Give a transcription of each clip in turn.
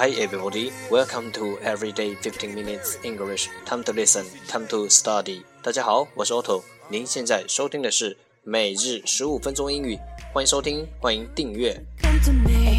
Hi everybody, welcome to Everyday Fifteen Minutes English. Time to listen, time to study. 大家好，我是 Otto。您现在收听的是每日十五分钟英语，欢迎收听，欢迎订阅。Come to me.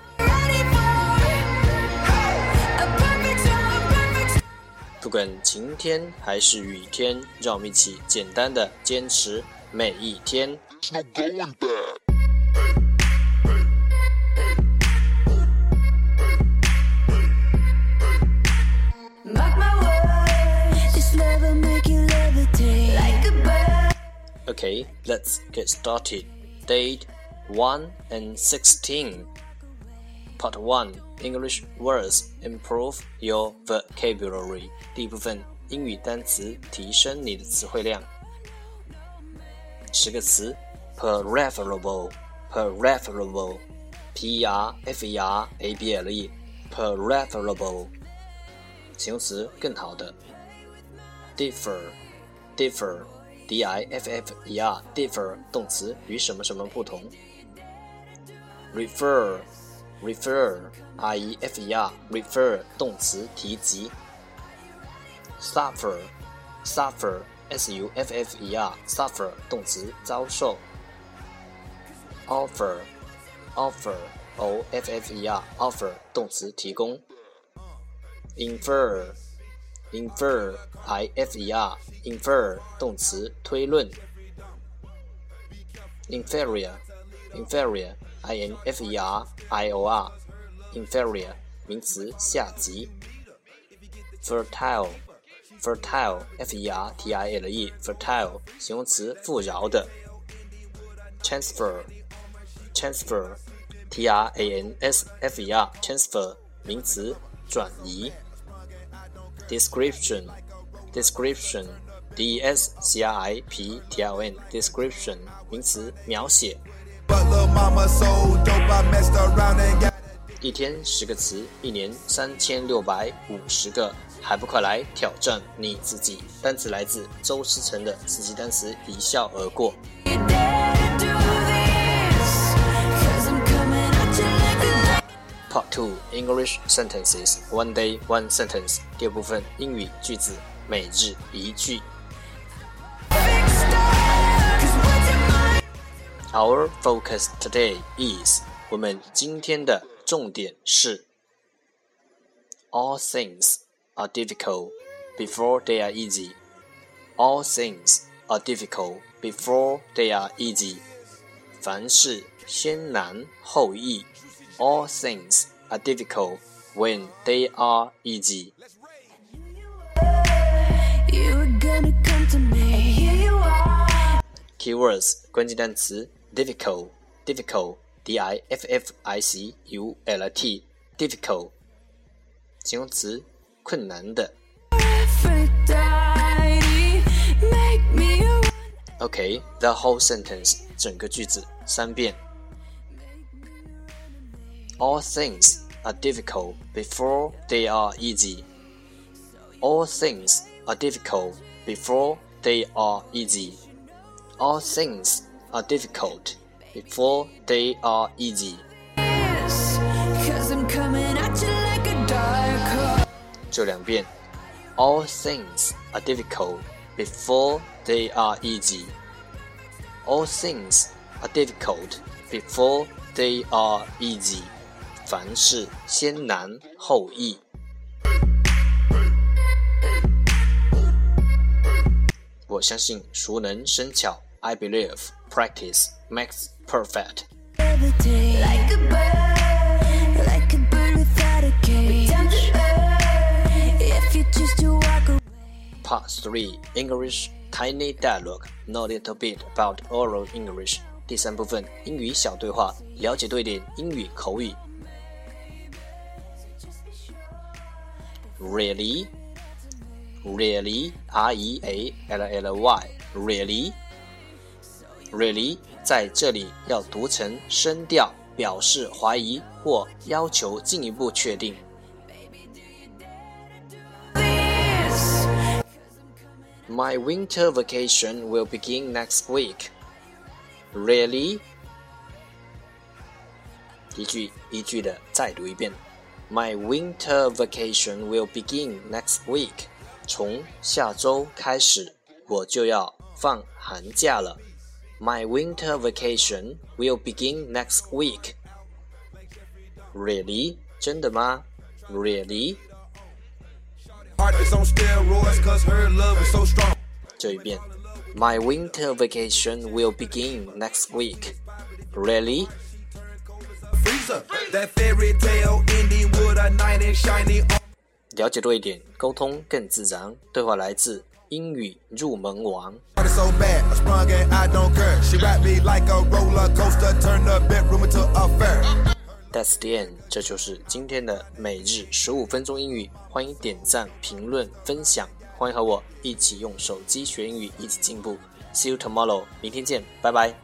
不管晴天还是雨天，让我们一起简单的坚持每一天。 It's no going back. Mark my words. This love will make you levitate like a bird. Okay, let's get started. Date 1 and 16. Part 1 English words improve your vocabulary. 第一部分英语单词提升你的词汇量。十个词：preferable, preferable, p e r f e r a b l e, preferable。形容词更好的。differ, differ, d i f f e r, differ 动词与什么什么不同。refer, refer refer refer 动词提及 suffer suffer suffer suffer 动词遭受 offer offer o f f e r offer 动词提供 infer infer i f e r infer 动词推论 inferior inferior i n f e r i o r, inferior 名词下级。fertile, fertile, f e r t i l e, fertile 形容词富饶的。transfer, transfer, t r a n s f e r, transfer 名词转移。description, description, d e s c r i p t i o n, description 名词描写。一天十个词，一年三千六百五十个，还不快来挑战你自己？单词来自周思成的四级单词一笑而过。You dare to do this, 'cause I'm coming at you like a dog. Part Two English Sentences One Day One Sentence 第二部分英语句子每日一句。Our focus today is 我们今天的重点是 All things are difficult before they are easy. All things are difficult before they are easy. 凡事先难后易。All things are difficult when they are easy. You were gonna come to me. And here you are. Keywords 关键单词 difficult difficult d i f f i c u l t difficult 形容词困难的。 Aphrodite, make me your OK the whole sentence 整个句子三遍。All things are difficult before they are easy. All things are difficult before they are easy. All things are difficult before they are easy. kiss, 'cause I'm coming at you like a dark horse. 就两遍。All things are difficult before they are easy. All things are difficult before they are easy. 凡事先难后易。我相信熟能生巧。 I believe practice makes perfect. Levitate like a bird, like a bird without a cage. Down to earth, if you just Three English tiny dialogue. Know a little bit about oral English. 第三部分英语小对话，了解多一点英语口语。Really, really, R E A L L Y, really, really，在这里要读成声调，表示怀疑或要求进一步确定。 My winter vacation will begin next week. Really? 一句一句的再读一遍。My winter vacation will begin next week. 从下周开始，我就要放寒假了。 My winter vacation will begin next week. Really? 真的吗？Really? Heart is on steroids, cause her love is so strong. 这一遍。My winter vacation will begin next week. Really? Freezer, that fairy tale ending with a knight in shiny armor. 了解多一点，沟通更自然。对话来自 英语入门王。Heart is so bad, I sprung and I don't care. She wrapped me like a roller coaster, turned the bedroom into a fair. That's the end，这就是今天的每日十五分钟英语。欢迎点赞、评论、分享，欢迎和我一起用手机学英语，一起进步。See you tomorrow，明天见，拜拜。